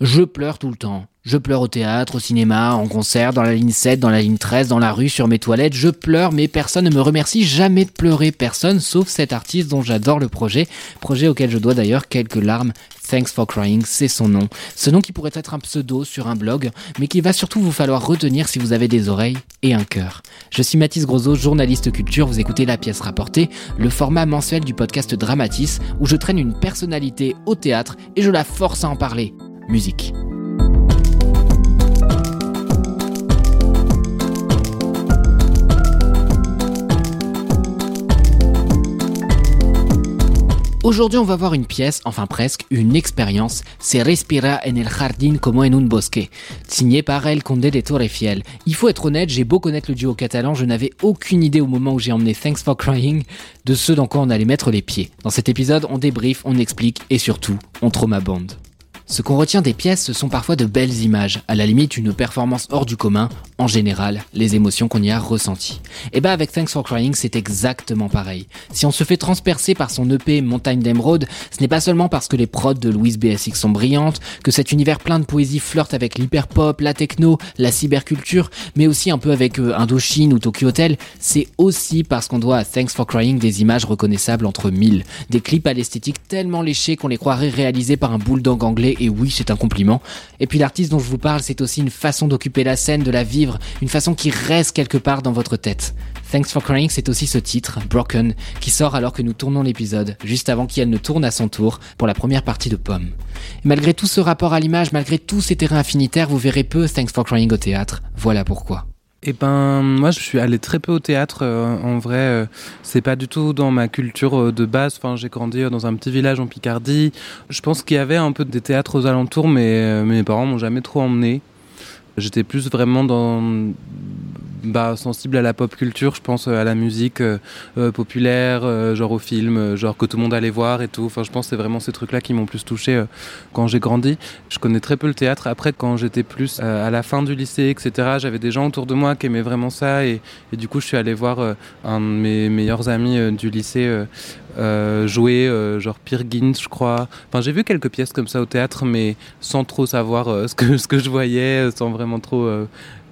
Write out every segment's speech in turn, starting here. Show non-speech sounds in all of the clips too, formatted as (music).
Je pleure tout le temps. Je pleure au théâtre, au cinéma, en concert, dans la ligne 7, dans la ligne 13, dans la rue, sur mes toilettes. Je pleure, mais personne ne me remercie jamais de pleurer. Personne, sauf cet artiste dont j'adore le projet. Projet auquel je dois d'ailleurs quelques larmes. Thanks for Crying, c'est son nom. Ce nom qui pourrait être un pseudo sur un blog, mais qu'il va surtout vous falloir retenir si vous avez des oreilles et un cœur. Je suis Mathis Grosot, journaliste culture. Vous écoutez La pièce rapportée, le format mensuel du podcast Dramatis, où je traîne une personnalité au théâtre et je la force à en parler. Musique. Aujourd'hui, on va voir une pièce, enfin presque, une expérience. C'est Respira en el jardín como en un bosque, signé par El Conde de Torrefiel. Il faut être honnête, j'ai beau connaître le duo catalan, je n'avais aucune idée au moment où j'ai emmené Thanks for Crying de ce dans quoi on allait mettre les pieds. Dans cet épisode, on débrief, on explique et surtout, on trauma bande. Ce qu'on retient des pièces, ce sont parfois de belles images, à la limite une performance hors du commun, en général, les émotions qu'on y a ressenties. Et bah avec Thanks for Crying, c'est exactement pareil. Si on se fait transpercer par son EP Montagne d'Emeraude, ce n'est pas seulement parce que les prods de Louise BSX sont brillantes, que cet univers plein de poésie flirte avec l'hyperpop, la techno, la cyberculture, mais aussi un peu avec euh, Indochine ou Tokyo Hotel, c'est aussi parce qu'on doit à Thanks for Crying des images reconnaissables entre mille, des clips à l'esthétique tellement léchés qu'on les croirait réalisés par un bulldog anglais et oui, c'est un compliment. Et puis l'artiste dont je vous parle, c'est aussi une façon d'occuper la scène, de la vivre, une façon qui reste quelque part dans votre tête. Thanks for Crying, c'est aussi ce titre, Broken, qui sort alors que nous tournons l'épisode, juste avant qu'elle ne tourne à son tour pour la première partie de Pomme. Malgré tout ce rapport à l'image, malgré tous ces terrains affinitaires, vous verrez peu Thanks for Crying au théâtre. Voilà pourquoi. Eh ben, moi, je suis allé très peu au théâtre. euh, en vrai, euh, c'est pas du tout dans ma culture euh, de base. Enfin, j'ai grandi dans un petit village en Picardie. Je pense qu'il y avait un peu des théâtres aux alentours, mais mes parents m'ont jamais trop emmené. J'étais plus vraiment dans bah, sensible à la pop culture, je pense euh, à la musique euh, euh, populaire, genre aux films, euh, genre que tout le monde allait voir et tout. Enfin, je pense que c'est vraiment ces trucs-là qui m'ont plus touché quand j'ai grandi. Je connais très peu le théâtre. Après, quand j'étais plus à la fin du lycée, etc., j'avais des gens autour de moi qui aimaient vraiment ça et, du coup, je suis allé voir un de mes meilleurs amis du lycée jouer, genre Peer Gynt, je crois. Enfin, j'ai vu quelques pièces comme ça au théâtre, mais sans trop savoir (laughs) ce que ce que je voyais, sans vraiment trop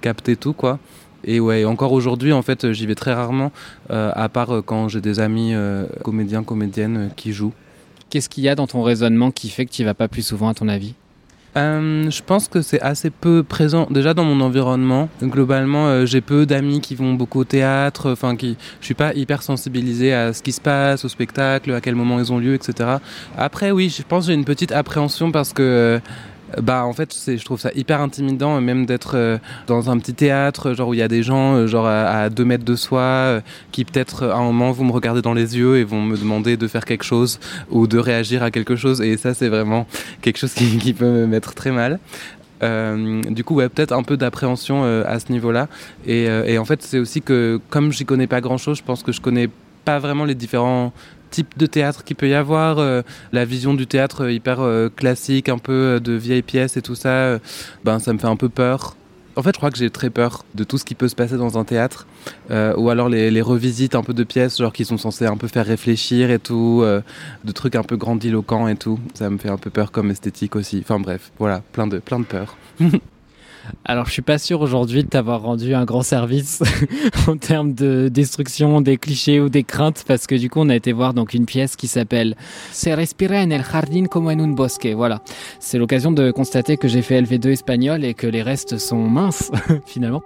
capter tout, quoi. Et ouais, encore aujourd'hui, en fait, j'y vais très rarement, euh, à part euh, quand j'ai des amis euh, comédiens, comédiennes qui jouent. Qu'est-ce qu'il y a dans ton raisonnement qui fait que tu y vas pas plus souvent à ton avis? Euh, je pense que c'est assez peu présent déjà dans mon environnement. Globalement, euh, j'ai peu d'amis qui vont beaucoup au théâtre. Enfin, qui, je suis pas hyper sensibilisé à ce qui se passe, au spectacle, à quel moment ils ont lieu, etc. Après, oui, je pense que j'ai une petite appréhension parce que euh, bah en fait je trouve ça hyper intimidant euh, même d'être euh, dans un petit théâtre genre où il y a des gens euh, genre à, à deux mètres de soi euh, qui peut-être euh, à un moment vont me regarder dans les yeux et vont me demander de faire quelque chose ou de réagir à quelque chose et ça c'est vraiment quelque chose qui, peut me mettre très mal euh, du coup, ouais, peut-être un peu d'appréhension euh, à ce niveau-là. Et, euh, et en fait, c'est aussi que comme j'y connais pas grand-chose, je pense que je connais pas vraiment les différents types de théâtre qu'il peut y avoir, euh, la vision du théâtre euh, hyper euh, classique, un peu de vieilles pièces et tout ça, ben ça me fait un peu peur. En fait, je crois que j'ai très peur de tout ce qui peut se passer dans un théâtre, ou alors les, revisites un peu de pièces, genre qui sont censées un peu faire réfléchir et tout, de trucs un peu grandiloquents et tout. Ça me fait un peu peur comme esthétique aussi. Enfin bref, voilà, plein de plein de peurs. (laughs) Alors, je suis pas sûr aujourd'hui de t'avoir rendu un grand service (laughs) en termes de destruction des clichés ou des craintes, parce que du coup, on a été voir donc une pièce qui s'appelle Se respira en el jardín como en un bosque. Voilà. C'est l'occasion de constater que j'ai fait LV2 espagnol et que les restes sont minces, (laughs) finalement.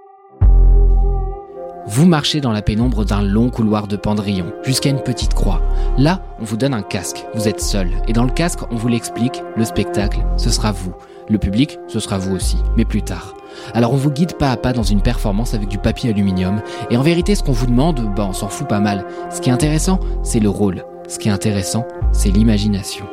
Vous marchez dans la pénombre d'un long couloir de pendrillon, jusqu'à une petite croix. Là, on vous donne un casque, vous êtes seul. Et dans le casque, on vous l'explique, le spectacle, ce sera vous. Le public, ce sera vous aussi, mais plus tard. Alors on vous guide pas à pas dans une performance avec du papier aluminium, et en vérité ce qu'on vous demande, bah on s'en fout pas mal. Ce qui est intéressant, c'est le rôle. Ce qui est intéressant, c'est l'imagination.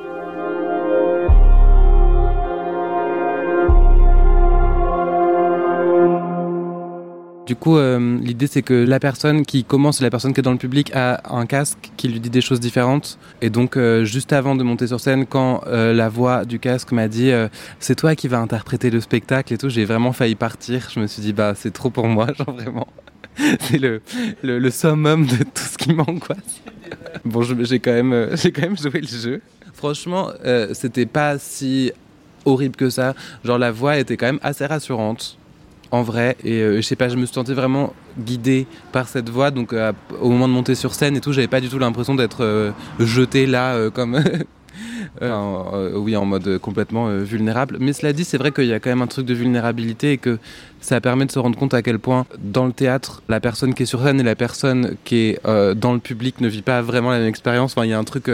Du coup, euh, l'idée c'est que la personne qui commence, la personne qui est dans le public, a un casque qui lui dit des choses différentes. Et donc, euh, juste avant de monter sur scène, quand euh, la voix du casque m'a dit c'est toi qui vas interpréter le spectacle et tout, j'ai vraiment failli partir. Je me suis dit bah c'est trop pour moi, (laughs) genre vraiment. (laughs) c'est le, summum de tout ce qui m'angoisse. bon, j'ai quand même quand même joué le jeu. Franchement, c'était pas si horrible que ça. Genre la voix était quand même assez rassurante en vrai. Et euh, je sais pas, je me suis vraiment guidé par cette voix. Donc euh, au moment de monter sur scène et tout, j'avais pas du tout l'impression d'être euh, jeté là comme. (laughs) oui, en mode complètement vulnérable. Mais cela dit, c'est vrai qu'il y a quand même un truc de vulnérabilité et que ça permet de se rendre compte à quel point, dans le théâtre, la personne qui est sur scène et la personne qui est dans le public ne vit pas vraiment la même expérience. Enfin, il y a un truc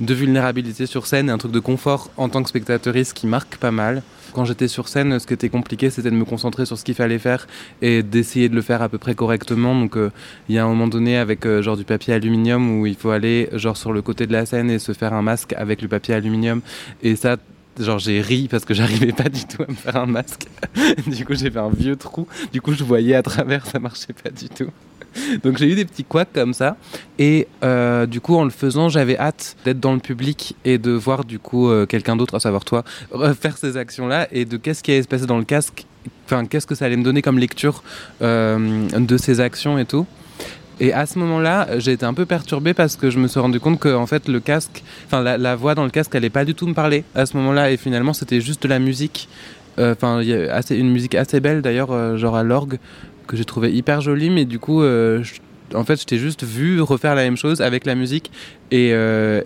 de vulnérabilité sur scène et un truc de confort en tant que spectatrice qui marque pas mal. Quand j'étais sur scène, ce qui était compliqué, c'était de me concentrer sur ce qu'il fallait faire et d'essayer de le faire à peu près correctement. Donc, euh, il y a un moment donné avec euh, genre du papier aluminium où il faut aller genre sur le côté de la scène et se faire un masque avec le papier aluminium. Et ça, genre j'ai ri parce que (laughs) j'arrivais pas du tout à me faire un masque. (laughs) du coup, j'ai fait un vieux trou. Du coup, je voyais à travers, ça marchait pas du tout. (laughs) Donc j'ai eu des petits couacs comme ça. Et euh, du coup, en le faisant, j'avais hâte d'être dans le public et de voir du coup euh, quelqu'un d'autre, à savoir toi, (laughs) faire ces actions-là et de qu'est-ce qui allait se passer dans le casque. Enfin, qu'est-ce que ça allait me donner comme lecture euh, de ces actions et tout. Et à ce moment-là, j'ai été un peu perturbé parce que je me suis rendu compte que en fait le casque, enfin la, voix dans le casque, allait pas du tout me parler à ce moment-là. Et finalement, c'était juste de la musique. Enfin, une musique assez belle d'ailleurs, genre à l'orgue, que j'ai trouvé hyper jolie, mais du coup, euh, en fait, je t'ai juste vu refaire la même chose avec la musique. Et, euh,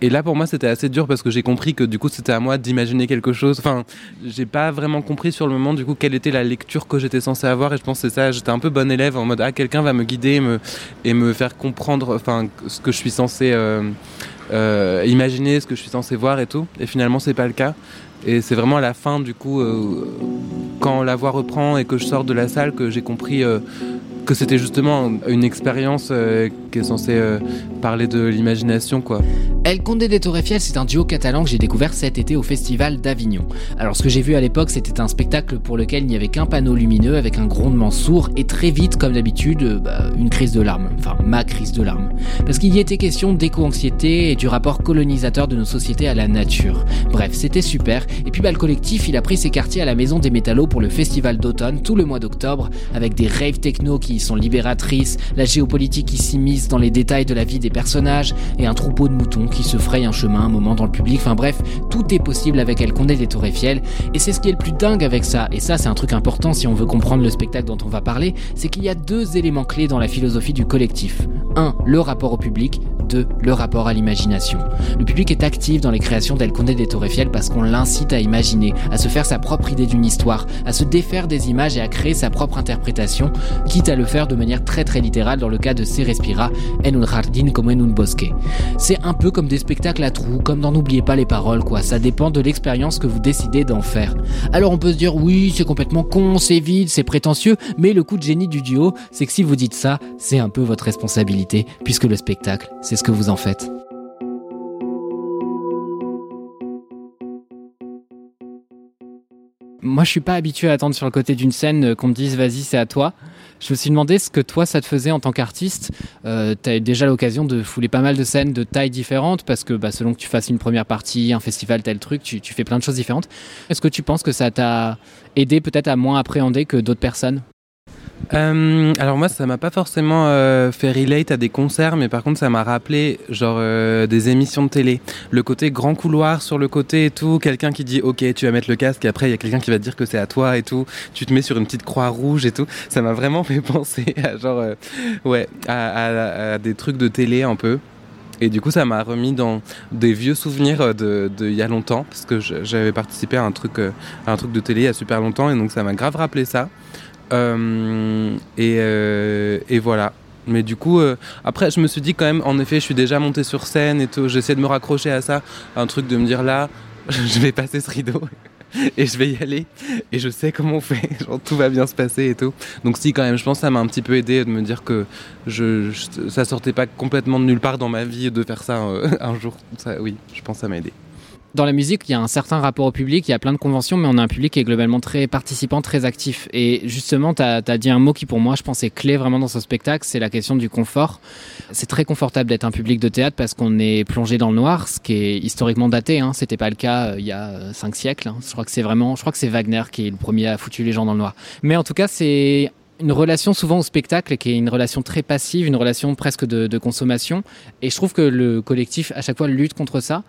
et là, pour moi, c'était assez dur parce que j'ai compris que du coup, c'était à moi d'imaginer quelque chose. Enfin, j'ai pas vraiment compris sur le moment, du coup, quelle était la lecture que j'étais censé avoir. Et je pense que c'est ça, j'étais un peu bon élève en mode, ah, quelqu'un va me guider et me, et me faire comprendre ce que je suis censé euh, imaginer, ce que je suis censé voir et tout. Et finalement, c'est pas le cas. Et c'est vraiment à la fin, du coup, quand la voix reprend et que je sors de la salle, que j'ai compris euh, que c'était justement une expérience euh, qui est censée euh, parler de l'imagination quoi. El Conde de Torrefiel, c'est un duo catalan que j'ai découvert cet été au festival d'Avignon. Alors ce que j'ai vu à l'époque, c'était un spectacle pour lequel il n'y avait qu'un panneau lumineux avec un grondement sourd et très vite, comme d'habitude, euh, bah, une crise de larmes. Enfin, ma crise de larmes. Parce qu'il y était question d'éco-anxiété et du rapport colonisateur de nos sociétés à la nature. Bref, c'était super. Et puis bah, le collectif, il a pris ses quartiers à la Maison des Métallos pour le festival d'automne tout le mois d'octobre avec des raves techno qui sont libératrices, la géopolitique qui s'immisce dans les détails de la vie des personnages, et un troupeau de moutons qui se fraye un chemin un moment dans le public. Enfin bref, tout est possible avec El Condé des Torrefiel, et c'est ce qui est le plus dingue avec ça, et ça c'est un truc important si on veut comprendre le spectacle dont on va parler, c'est qu'il y a deux éléments clés dans la philosophie du collectif. 1. Le rapport au public, 2. Le rapport à l'imagination. Le public est actif dans les créations d'El Condé des Torrefiel parce qu'on l'incite à imaginer, à se faire sa propre idée d'une histoire, à se défaire des images et à créer sa propre interprétation, quitte à le faire de manière très très littérale dans le cas de Se respira en un jardin como en un bosque. C'est un peu comme des spectacles à trous, comme dans N'oubliez pas les paroles quoi, ça dépend de l'expérience que vous décidez d'en faire. Alors on peut se dire oui c'est complètement con, c'est vide, c'est prétentieux, mais le coup de génie du duo, c'est que si vous dites ça, c'est un peu votre responsabilité, puisque le spectacle, c'est ce que vous en faites. Moi, je suis pas habitué à attendre sur le côté d'une scène euh, qu'on me dise vas-y, c'est à toi. Je me suis demandé ce que toi, ça te faisait en tant qu'artiste. Euh, tu as eu déjà l'occasion de fouler pas mal de scènes de tailles différentes parce que bah, selon que tu fasses une première partie, un festival, tel truc, tu, tu fais plein de choses différentes. Est-ce que tu penses que ça t'a aidé peut-être à moins appréhender que d'autres personnes? Euh, alors moi, ça m'a pas forcément euh, fait relate à des concerts, mais par contre, ça m'a rappelé genre euh, des émissions de télé. Le côté grand couloir sur le côté et tout, quelqu'un qui dit OK, tu vas mettre le casque, et après il y a quelqu'un qui va te dire que c'est à toi et tout. Tu te mets sur une petite croix rouge et tout. Ça m'a vraiment (laughs) fait penser à genre euh, ouais à, à, des trucs de télé un peu. Et du coup, ça m'a remis dans des vieux souvenirs de, de il y a longtemps, parce que j'avais participé à un truc, à un truc de télé il y a super longtemps, et donc ça m'a grave rappelé ça. Euh, et, euh, et, voilà. Mais du coup, euh, après, je me suis dit quand même, en effet, je suis déjà monté sur scène et tout. J'essaie de me raccrocher à ça, un truc de me dire là, (laughs) je vais passer ce rideau (laughs) et je vais y aller et je sais comment on fait, (laughs) genre tout va bien se passer et tout. Donc si quand même, je pense que ça m'a un petit peu aidé de me dire que je, ça sortait pas complètement de nulle part dans ma vie de faire ça un, jour. Oui, je pense que ça m'a aidé. Dans la musique, il y a un certain rapport au public, il y a plein de conventions, mais on a un public qui est globalement très participant, très actif. Et justement, tu as, dit un mot qui, pour moi, je pense, est clé vraiment dans ce spectacle, c'est la question du confort. C'est très confortable d'être un public de théâtre parce qu'on est plongé dans le noir, ce qui est historiquement daté. Hein. C'était pas le cas euh, il y a euh, cinq siècles. Hein. Je crois que c'est vraiment, je crois que c'est Wagner qui est le premier à foutu les gens dans le noir. Mais en tout cas, c'est une relation souvent au spectacle qui est une relation très passive, une relation presque de, de consommation. Et je trouve que le collectif, à chaque fois, lutte contre ça.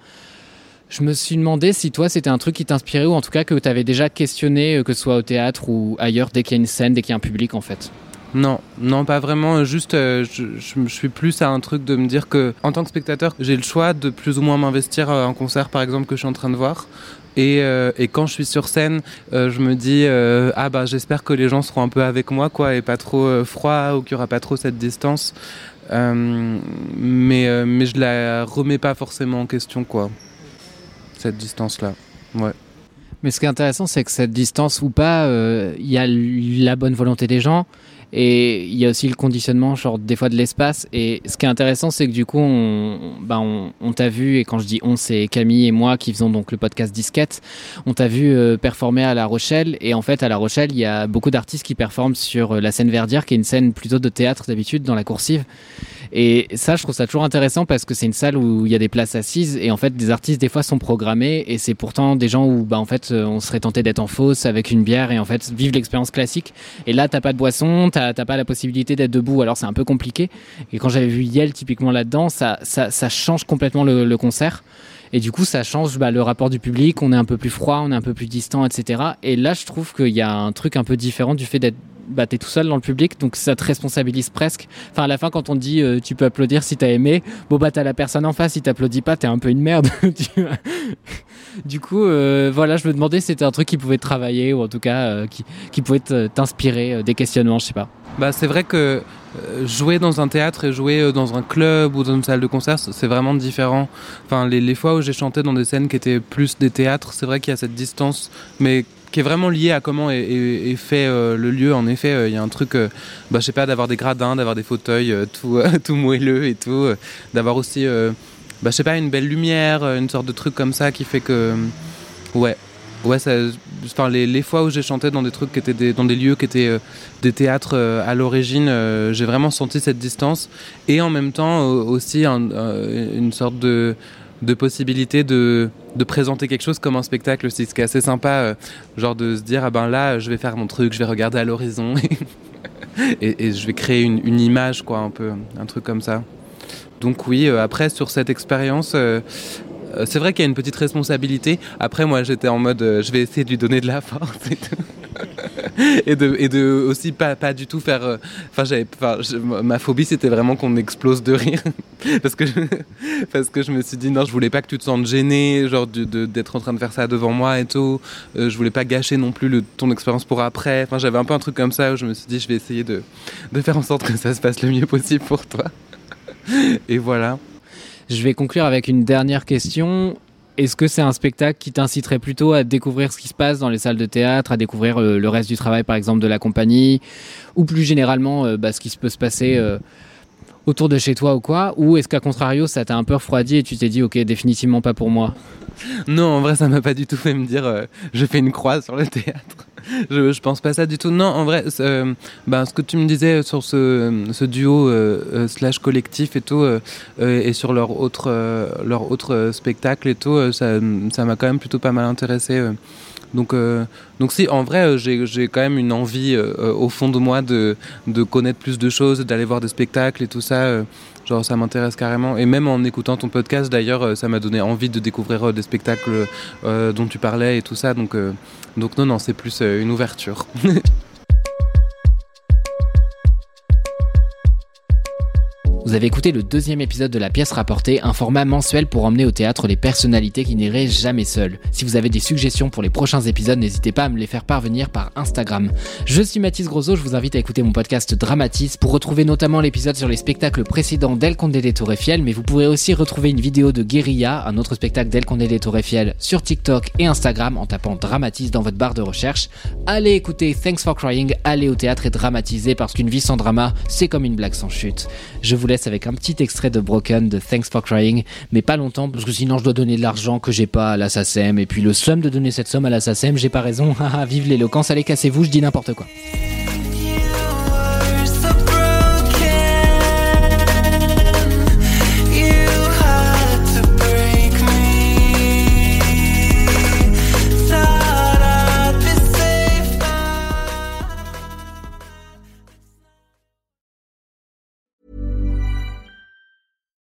Je me suis demandé si toi c'était un truc qui t'inspirait ou en tout cas que tu avais déjà questionné, euh, que ce soit au théâtre ou ailleurs, dès qu'il y a une scène, dès qu'il y a un public en fait. Non, non, pas vraiment. Juste, euh, je, suis plus à un truc de me dire que, en tant que spectateur, j'ai le choix de plus ou moins m'investir euh, en concert, par exemple, que je suis en train de voir. Et, quand je suis sur scène, je me dis ah bah j'espère que les gens seront un peu avec moi quoi et pas trop froid ou qu'il y aura pas trop cette distance. mais mais je la remets pas forcément en question quoi cette distance-là. Ouais. Mais ce qui est intéressant, c'est que cette distance ou pas, euh, il y a la bonne volonté des gens et il y a aussi le conditionnement, genre des fois de l'espace. Et ce qui est intéressant, c'est que du coup, on, bah t'a vu, et quand je dis on, c'est Camille et moi qui faisons donc le podcast Disquette, on t'a vu euh, performer à La Rochelle. Et en fait, à La Rochelle, il y a beaucoup d'artistes qui performent sur euh, la scène Verdière, qui est une scène plutôt de théâtre d'habitude, dans la coursive. Et ça, je trouve ça toujours intéressant parce que c'est une salle où il y a des places assises et en fait, des artistes des fois sont programmés et c'est pourtant des gens où bah en fait, on serait tenté d'être en fausse avec une bière et en fait vivre l'expérience classique. Et là, t'as pas de boisson, t'as pas la possibilité d'être debout, alors c'est un peu compliqué. Et quand j'avais vu Yel typiquement là-dedans, ça, ça, change complètement le, le concert. Et du coup, ça change bah, le rapport du public. On est un peu plus froid, on est un peu plus distant, etc. Et là, je trouve qu'il y a un truc un peu différent du fait d'être bah, t'es tout seul dans le public, donc ça te responsabilise presque. Enfin, à la fin, quand on te dit euh, tu peux applaudir si t'as aimé, bon bah t'as la personne en face, si t'applaudis pas, t'es un peu une merde. (laughs) du coup, euh, voilà, je me demandais si c'était un truc qui pouvait travailler, ou en tout cas euh, qui, qui, pouvait t'inspirer des questionnements, je sais pas. Bah, c'est vrai que jouer dans un théâtre et jouer dans un club ou dans une salle de concert, c'est vraiment différent. Enfin, les, les fois où j'ai chanté dans des scènes qui étaient plus des théâtres, c'est vrai qu'il y a cette distance, mais qui est vraiment lié à comment est, fait euh, le lieu. En effet, euh, il y a un truc, euh, bah, je sais pas, d'avoir des gradins, d'avoir des fauteuils tout, (laughs) tout moelleux et tout, d'avoir aussi, bah, je sais pas, une belle lumière, une sorte de truc comme ça qui fait que, ouais, ouais, ça, enfin, les, les, fois où j'ai chanté dans des trucs qui étaient des, dans des lieux qui étaient des théâtres à l'origine, j'ai vraiment senti cette distance et en même temps aussi une sorte de de possibilité de, de, présenter quelque chose comme un spectacle aussi, ce qui est assez sympa, euh, genre de se dire, ah ben là, je vais faire mon truc, je vais regarder à l'horizon (laughs) et, je vais créer une, image, quoi, un peu, un truc comme ça. Donc oui, euh, après, sur cette expérience, euh, c'est vrai qu'il y a une petite responsabilité. Après, moi, j'étais en mode, je vais essayer de lui donner de la force et tout. (laughs) et de et de aussi pas pas du tout faire euh, enfin j'avais ma phobie c'était vraiment qu'on explose de rire. (laughs) Parce que je, parce que je me suis dit non je voulais pas que tu te sentes gêné genre d'être en train de faire ça devant moi et tout. Euh, je voulais pas gâcher non plus ton expérience pour après. Enfin j'avais un peu un truc comme ça où je me suis dit je vais essayer de de faire en sorte que ça se passe le mieux possible pour toi. (laughs) Et voilà. Je vais conclure avec une dernière question. Est-ce que c'est un spectacle qui t'inciterait plutôt à découvrir ce qui se passe dans les salles de théâtre, à découvrir euh, le, reste du travail par exemple de la compagnie, ou plus généralement euh, bah, ce qui peut se passer euh, autour de chez toi ou quoi Ou est-ce qu'à contrario ça t'a un peu refroidi et tu t'es dit ok définitivement pas pour moi? Non en vrai ça m'a pas du tout fait me dire je fais une croix sur le théâtre (laughs) je, je pense pas ça du tout. Non, en vrai, euh, ben, ce que tu me disais sur ce, ce duo euh, euh, slash collectif et tout, et sur leur autre, leur autre spectacle et tout, ça m'a quand même plutôt pas mal intéressé. Donc, donc si, en vrai, j'ai quand même une envie au fond de moi de, de connaître plus de choses, d'aller voir des spectacles et tout ça. Genre ça m'intéresse carrément. Et même en écoutant ton podcast d'ailleurs, euh, ça m'a donné envie de découvrir euh, des spectacles euh, dont tu parlais et tout ça. Donc, donc non, non, c'est plus une ouverture. (laughs) Vous avez écouté le deuxième épisode de la pièce rapportée, un format mensuel pour emmener au théâtre les personnalités qui n'iraient jamais seules. Si vous avez des suggestions pour les prochains épisodes, n'hésitez pas à me les faire parvenir par Instagram. Je suis Mathis Grosot, je vous invite à écouter mon podcast Dramatise pour retrouver notamment l'épisode sur les spectacles précédents d'El Condé des Torrefiel, mais vous pourrez aussi retrouver une vidéo de Guérilla, un autre spectacle d'El Condé des Torrefiel, sur TikTok et Instagram en tapant Dramatise dans votre barre de recherche. Allez écouter Thanks for Crying, allez au théâtre et dramatiser parce qu'une vie sans drama, c'est comme une blague sans chute. Je avec un petit extrait de Broken de Thanks for Crying, mais pas longtemps parce que sinon je dois donner de l'argent que j'ai pas à la et puis le somme de donner cette somme à la j'ai pas raison. (laughs) Vive l'éloquence, allez cassez-vous, je dis n'importe quoi.